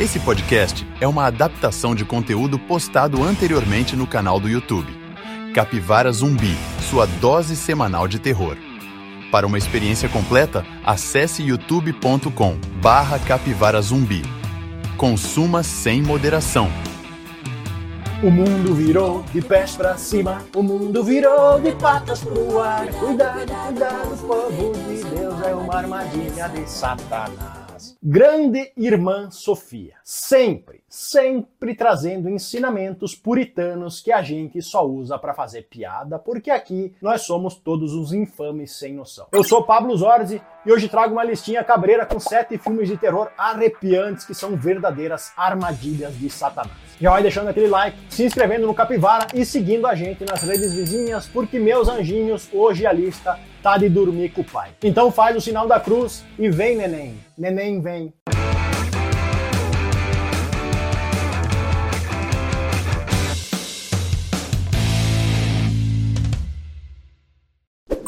Esse podcast é uma adaptação de conteúdo postado anteriormente no canal do YouTube. Capivara Zumbi, sua dose semanal de terror. Para uma experiência completa, acesse youtube.com barra capivara zumbi. Consuma sem moderação. O mundo virou de pés pra cima, o mundo virou de patas pro ar. Cuidado, cuidado, povo de Deus, é uma armadilha de Satanás. Grande Irmã Sofia, sempre, sempre trazendo ensinamentos puritanos que a gente só usa para fazer piada, porque aqui nós somos todos os infames sem noção. Eu sou Pablo Zorzi e hoje trago uma listinha cabreira com sete filmes de terror arrepiantes que são verdadeiras armadilhas de Satanás. Já vai deixando aquele like, se inscrevendo no Capivara e seguindo a gente nas redes vizinhas, porque meus anjinhos, hoje a lista tá de dormir com o pai. Então faz o sinal da cruz e vem, neném. Neném, vem.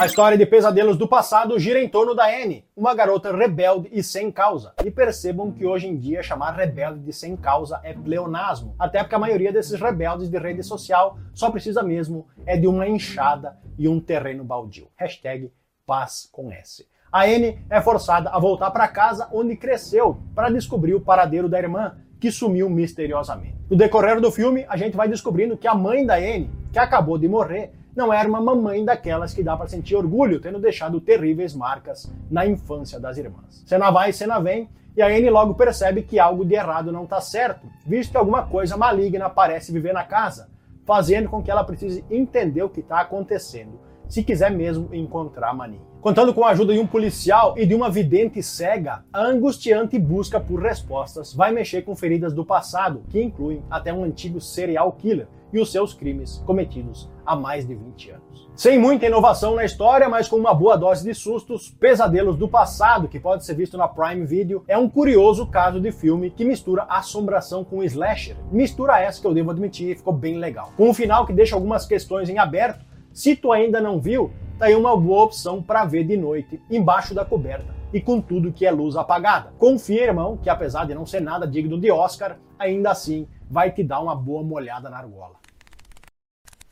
A história de pesadelos do passado gira em torno da Anne, uma garota rebelde e sem causa. E percebam que hoje em dia chamar rebelde de sem causa é pleonasmo, até porque a maioria desses rebeldes de rede social só precisa mesmo é de uma enxada e um terreno baldio. Hashtag paz com S. A Anne é forçada a voltar para casa onde cresceu para descobrir o paradeiro da irmã, que sumiu misteriosamente. No decorrer do filme, a gente vai descobrindo que a mãe da Anne, que acabou de morrer, não era uma mamãe daquelas que dá para sentir orgulho, tendo deixado terríveis marcas na infância das irmãs. Cena vai, cena vem, e a Anne logo percebe que algo de errado não está certo, visto que alguma coisa maligna parece viver na casa, fazendo com que ela precise entender o que está acontecendo se quiser mesmo encontrar a Maninha. Contando com a ajuda de um policial e de uma vidente cega, a angustiante busca por respostas vai mexer com feridas do passado, que incluem até um antigo serial killer e os seus crimes cometidos há mais de 20 anos. Sem muita inovação na história, mas com uma boa dose de sustos, Pesadelos do Passado, que pode ser visto na Prime Video, é um curioso caso de filme que mistura assombração com slasher. Mistura essa que eu devo admitir ficou bem legal. Com um final que deixa algumas questões em aberto, se tu ainda não viu, tá aí uma boa opção para ver de noite, embaixo da coberta e com tudo que é luz apagada. Confia, irmão, que apesar de não ser nada digno de Oscar, ainda assim vai te dar uma boa molhada na argola.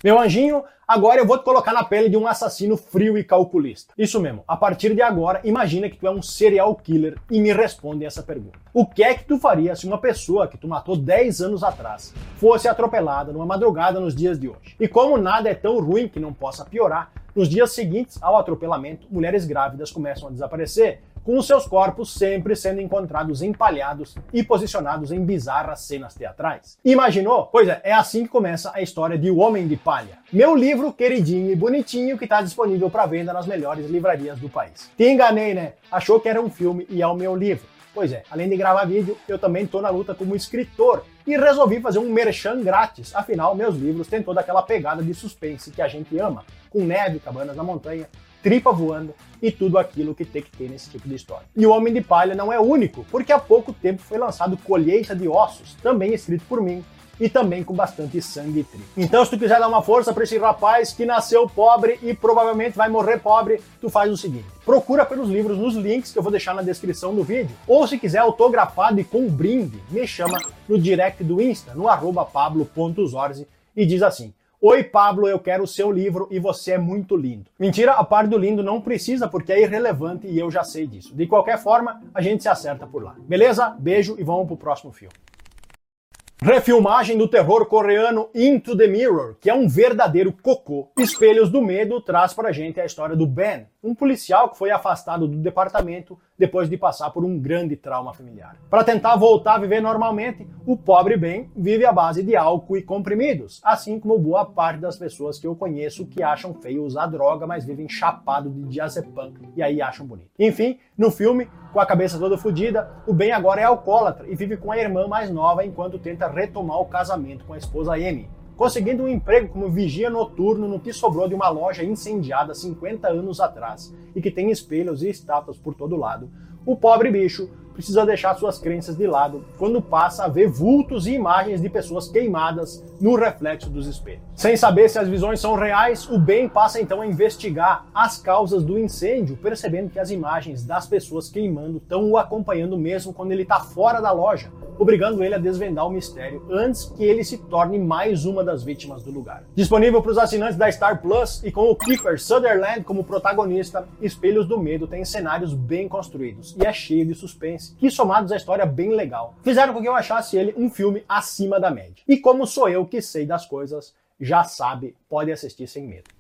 Meu anjinho, agora eu vou te colocar na pele de um assassino frio e calculista. Isso mesmo, a partir de agora, imagina que tu é um serial killer e me responde essa pergunta. O que é que tu faria se uma pessoa que tu matou 10 anos atrás fosse atropelada numa madrugada nos dias de hoje? E como nada é tão ruim que não possa piorar, nos dias seguintes ao atropelamento, mulheres grávidas começam a desaparecer com seus corpos sempre sendo encontrados empalhados e posicionados em bizarras cenas teatrais. Imaginou? Pois é, é assim que começa a história de O Homem de Palha, meu livro queridinho e bonitinho que está disponível para venda nas melhores livrarias do país. Te enganei, né? Achou que era um filme e é o meu livro. Pois é, além de gravar vídeo, eu também estou na luta como escritor e resolvi fazer um merchan grátis. Afinal, meus livros têm toda aquela pegada de suspense que a gente ama, com neve, cabanas na montanha, tripa voando e tudo aquilo que tem que ter nesse tipo de história. E o Homem de Palha não é único, porque há pouco tempo foi lançado Colheita de Ossos, também escrito por mim, e também com bastante sangue e trigo. Então, se tu quiser dar uma força para esse rapaz que nasceu pobre e provavelmente vai morrer pobre, tu faz o seguinte: procura pelos livros nos links que eu vou deixar na descrição do vídeo, ou se quiser autografado e com brinde, me chama no direct do Insta, no arroba pablo.zorzi e diz assim: Oi, Pablo, eu quero o seu livro e você é muito lindo. Mentira, a parte do lindo não precisa porque é irrelevante e eu já sei disso. De qualquer forma, a gente se acerta por lá. Beleza? Beijo e vamos pro próximo filme. Refilmagem do terror coreano Into the Mirror, que é um verdadeiro cocô. Espelhos do Medo traz pra gente a história do Ben, um policial que foi afastado do departamento depois de passar por um grande trauma familiar. Para tentar voltar a viver normalmente, o pobre Ben vive à base de álcool e comprimidos, assim como boa parte das pessoas que eu conheço que acham feio usar droga, mas vivem chapado de diazepam e aí acham bonito. Enfim, no filme, com a cabeça toda fodida, o Ben agora é alcoólatra e vive com a irmã mais nova enquanto tenta retomar o casamento com a esposa Amy, conseguindo um emprego como vigia noturno no que sobrou de uma loja incendiada 50 anos atrás e que tem espelhos e estátuas por todo lado. O pobre bicho precisa deixar suas crenças de lado quando passa a ver vultos e imagens de pessoas queimadas no reflexo dos espelhos. Sem saber se as visões são reais, o Ben passa então a investigar as causas do incêndio, percebendo que as imagens das pessoas queimando estão o acompanhando mesmo quando ele está fora da loja, obrigando ele a desvendar o mistério antes que ele se torne mais uma das vítimas do lugar. Disponível para os assinantes da Star Plus e com o Kiefer Sutherland como protagonista, Espelhos do Medo tem cenários bem construídos e é cheio de suspense, que somados à história bem legal, fizeram com que eu achasse ele um filme acima da média. E como sou eu que sei das coisas, já sabe, pode assistir sem medo.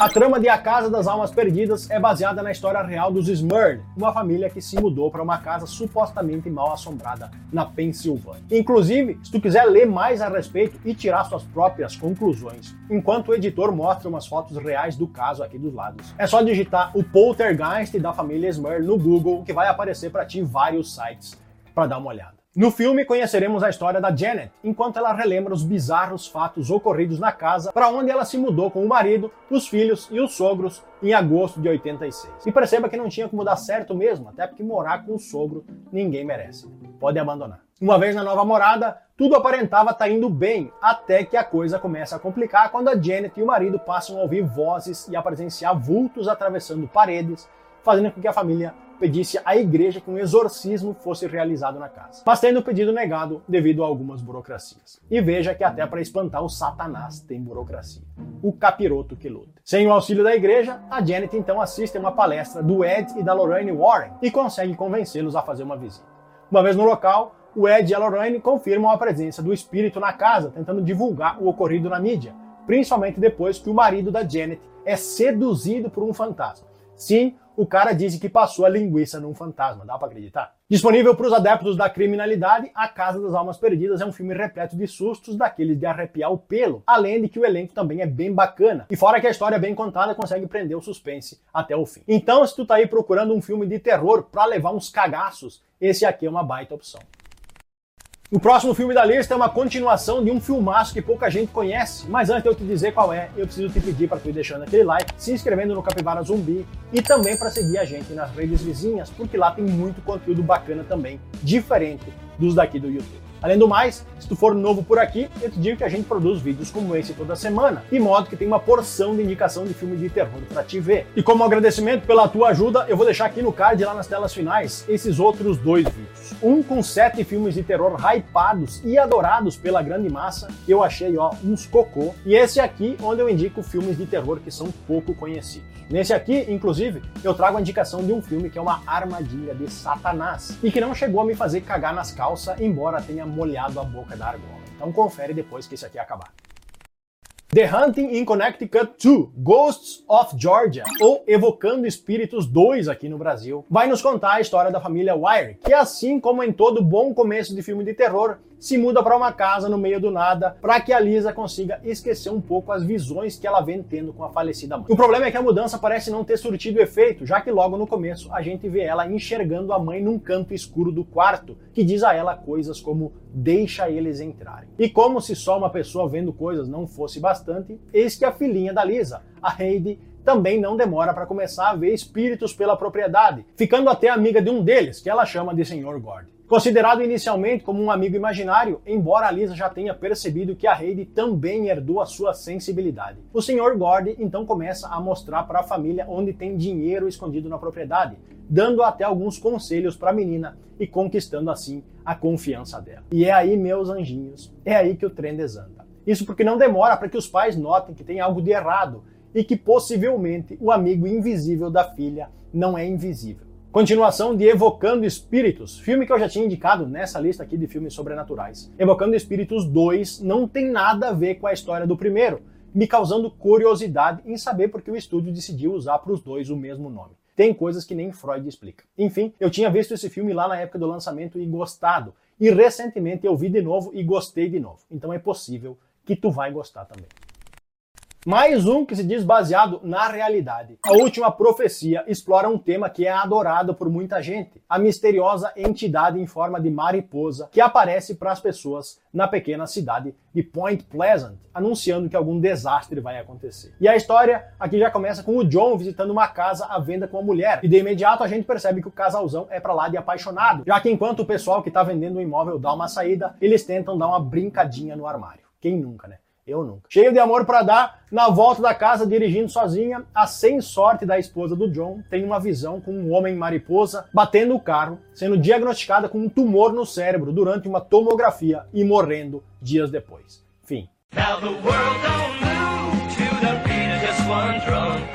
A trama de A Casa das Almas Perdidas é baseada na história real dos Smurd, uma família que se mudou para uma casa supostamente mal assombrada na Pensilvânia. Inclusive, se tu quiser ler mais a respeito e tirar suas próprias conclusões, enquanto o editor mostra umas fotos reais do caso aqui dos lados, é só digitar o Poltergeist da família Smurd no Google que vai aparecer para ti vários sites para dar uma olhada. No filme, conheceremos a história da Janet, enquanto ela relembra os bizarros fatos ocorridos na casa para onde ela se mudou com o marido, os filhos e os sogros em agosto de 86. E perceba que não tinha como dar certo mesmo, até porque morar com o sogro ninguém merece. Pode abandonar. Uma vez na nova morada, tudo aparentava estar tá indo bem, até que a coisa começa a complicar quando a Janet e o marido passam a ouvir vozes e a presenciar vultos atravessando paredes, fazendo com que a família pedisse à igreja que um exorcismo fosse realizado na casa, mas tendo o pedido negado devido a algumas burocracias. E veja que até para espantar o Satanás tem burocracia. O capiroto que luta. Sem o auxílio da igreja, a Janet então assiste a uma palestra do Ed e da Lorraine Warren e consegue convencê-los a fazer uma visita. Uma vez no local, o Ed e a Lorraine confirmam a presença do espírito na casa, tentando divulgar o ocorrido na mídia, principalmente depois que o marido da Janet é seduzido por um fantasma. Sim, o cara disse que passou a linguiça num fantasma, dá para acreditar? Disponível para os adeptos da criminalidade, A Casa das Almas Perdidas é um filme repleto de sustos, daqueles de arrepiar o pelo, além de que o elenco também é bem bacana. E fora que a história é bem contada, consegue prender o suspense até o fim. Então, se tu tá aí procurando um filme de terror para levar uns cagaços, esse aqui é uma baita opção. O próximo filme da lista é uma continuação de um filmaço que pouca gente conhece, mas antes de eu te dizer qual é, eu preciso te pedir para tu ir deixando aquele like, se inscrevendo no Capivara Zumbi e também para seguir a gente nas redes vizinhas, porque lá tem muito conteúdo bacana também, diferente dos daqui do YouTube. Além do mais, se tu for novo por aqui, eu te digo que a gente produz vídeos como esse toda semana, de modo que tem uma porção de indicação de filme de terror para te ver. E como agradecimento pela tua ajuda, eu vou deixar aqui no card lá nas telas finais esses outros dois vídeos. Um com sete filmes de terror hypados e adorados pela grande massa, eu achei ó uns cocô, e esse aqui onde eu indico filmes de terror que são pouco conhecidos. Nesse aqui, inclusive, eu trago a indicação de um filme que é uma armadilha de Satanás e que não chegou a me fazer cagar nas calças, embora tenha molhado a boca da argola. Então confere depois que isso aqui acabar. The Hunting in Connecticut 2, Ghosts of Georgia, ou Evocando Espíritos 2 aqui no Brasil, vai nos contar a história da família Wire, que assim como em todo bom começo de filme de terror, se muda para uma casa no meio do nada para que a Lisa consiga esquecer um pouco as visões que ela vem tendo com a falecida mãe. O problema é que a mudança parece não ter surtido efeito, já que logo no começo a gente vê ela enxergando a mãe num canto escuro do quarto, que diz a ela coisas como deixa eles entrarem. E como se só uma pessoa vendo coisas não fosse bastante, eis que a filhinha da Lisa, a Heidi, também não demora para começar a ver espíritos pela propriedade, ficando até amiga de um deles, que ela chama de Sr. Gord. Considerado inicialmente como um amigo imaginário, embora Lisa já tenha percebido que a Heidi também herdou a sua sensibilidade. O Sr. Gord então começa a mostrar para a família onde tem dinheiro escondido na propriedade, dando até alguns conselhos para a menina e conquistando assim a confiança dela. E é aí, meus anjinhos, é aí que o trem desanda. Isso porque não demora para que os pais notem que tem algo de errado e que possivelmente o amigo invisível da filha não é invisível. Continuação de Evocando Espíritos, filme que eu já tinha indicado nessa lista aqui de filmes sobrenaturais. Evocando Espíritos 2 não tem nada a ver com a história do primeiro, me causando curiosidade em saber por que o estúdio decidiu usar para os dois o mesmo nome. Tem coisas que nem Freud explica. Enfim, eu tinha visto esse filme lá na época do lançamento e gostado, e recentemente eu vi de novo e gostei de novo. Então é possível que tu vai gostar também. Mais um que se diz baseado na realidade. A última profecia explora um tema que é adorado por muita gente: a misteriosa entidade em forma de mariposa que aparece para as pessoas na pequena cidade de Point Pleasant, anunciando que algum desastre vai acontecer. E a história aqui já começa com o John visitando uma casa à venda com a mulher, e de imediato a gente percebe que o casalzão é para lá de apaixonado, já que enquanto o pessoal que está vendendo o imóvel dá uma saída, eles tentam dar uma brincadinha no armário. Quem nunca, né? Eu nunca. Cheio de amor para dar, na volta da casa, dirigindo sozinha, a sem sorte da esposa do John tem uma visão com um homem mariposa batendo o carro, sendo diagnosticada com um tumor no cérebro durante uma tomografia e morrendo dias depois. Fim.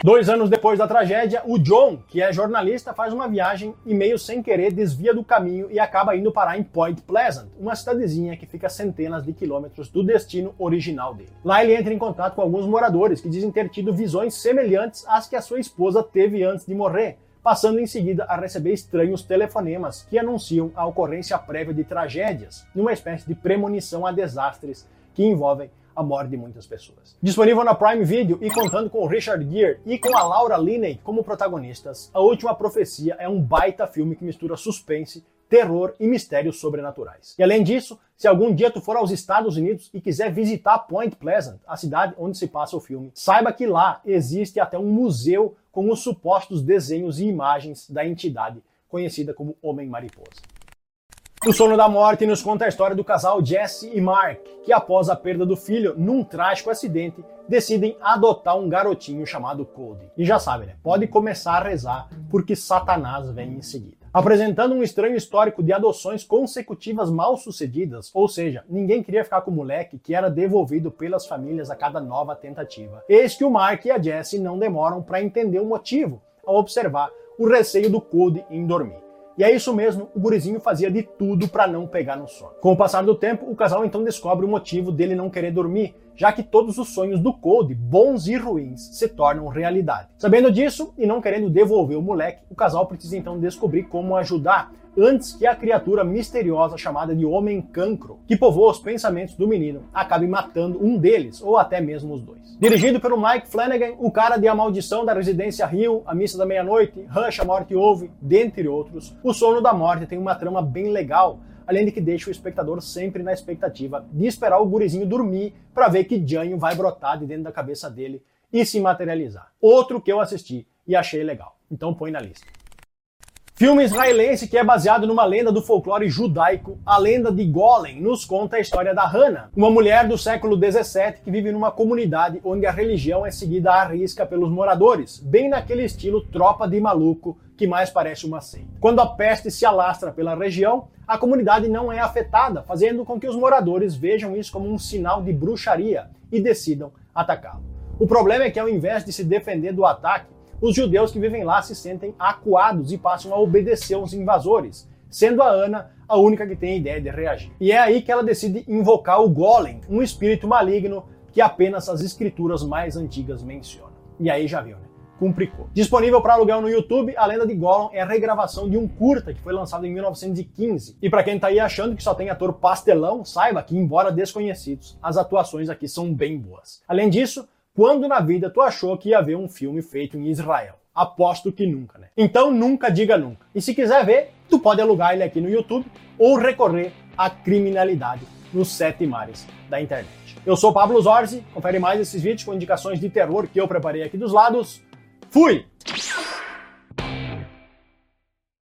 Dois anos depois da tragédia, o John, que é jornalista, faz uma viagem e meio sem querer desvia do caminho e acaba indo parar em Point Pleasant, uma cidadezinha que fica a centenas de quilômetros do destino original dele. Lá ele entra em contato com alguns moradores que dizem ter tido visões semelhantes às que a sua esposa teve antes de morrer, passando em seguida a receber estranhos telefonemas que anunciam a ocorrência prévia de tragédias, numa espécie de premonição a desastres que envolvem a morte de muitas pessoas. Disponível na Prime Video e contando com Richard Gere e com a Laura Linney como protagonistas, A Última Profecia é um baita filme que mistura suspense, terror e mistérios sobrenaturais. E além disso, se algum dia tu for aos Estados Unidos e quiser visitar Point Pleasant, a cidade onde se passa o filme, saiba que lá existe até um museu com os supostos desenhos e imagens da entidade conhecida como Homem Mariposa. O Sono da Morte nos conta a história do casal Jesse e Mark, que após a perda do filho num trágico acidente, decidem adotar um garotinho chamado Cody. E já sabe, né? Pode começar a rezar porque Satanás vem em seguida. Apresentando um estranho histórico de adoções consecutivas mal sucedidas, ou seja, ninguém queria ficar com o moleque que era devolvido pelas famílias a cada nova tentativa. Eis que o Mark e a Jessie não demoram para entender o motivo ao observar o receio do Cody em dormir. E é isso mesmo, o gurizinho fazia de tudo para não pegar no sono. Com o passar do tempo, o casal então descobre o motivo dele não querer dormir, já que todos os sonhos do Code, bons e ruins, se tornam realidade. Sabendo disso e não querendo devolver o moleque, o casal precisa então descobrir como ajudar antes que a criatura misteriosa chamada de Homem Cancro, que povoa os pensamentos do menino, acabe matando um deles, ou até mesmo os dois. Dirigido pelo Mike Flanagan, o cara de A Maldição da Residência Rio, A Missa da Meia-Noite, Rush, A Morte Ouve, dentre outros, O Sono da Morte tem uma trama bem legal, além de que deixa o espectador sempre na expectativa de esperar o gurizinho dormir para ver que Janho vai brotar de dentro da cabeça dele e se materializar. Outro que eu assisti e achei legal. Então põe na lista. Filme israelense que é baseado numa lenda do folclore judaico, a lenda de Golem nos conta a história da Hannah, uma mulher do século 17 que vive numa comunidade onde a religião é seguida à risca pelos moradores, bem naquele estilo tropa de maluco que mais parece uma seita. Quando a peste se alastra pela região, a comunidade não é afetada, fazendo com que os moradores vejam isso como um sinal de bruxaria e decidam atacá-lo. O problema é que ao invés de se defender do ataque, os judeus que vivem lá se sentem acuados e passam a obedecer aos invasores, sendo a Ana a única que tem ideia de reagir. E é aí que ela decide invocar o Golem, um espírito maligno que apenas as escrituras mais antigas mencionam. E aí já viu, né? Cumpricou. Disponível para aluguel no YouTube, A Lenda de Gollum é a regravação de um curta que foi lançado em 1915. E para quem tá aí achando que só tem ator pastelão, saiba que, embora desconhecidos, as atuações aqui são bem boas. Além disso, quando na vida tu achou que ia ver um filme feito em Israel? Aposto que nunca, né? Então nunca diga nunca. E se quiser ver, tu pode alugar ele aqui no YouTube ou recorrer à criminalidade nos sete mares da internet. Eu sou Pablo Zorzi, confere mais esses vídeos com indicações de terror que eu preparei aqui dos lados. Fui!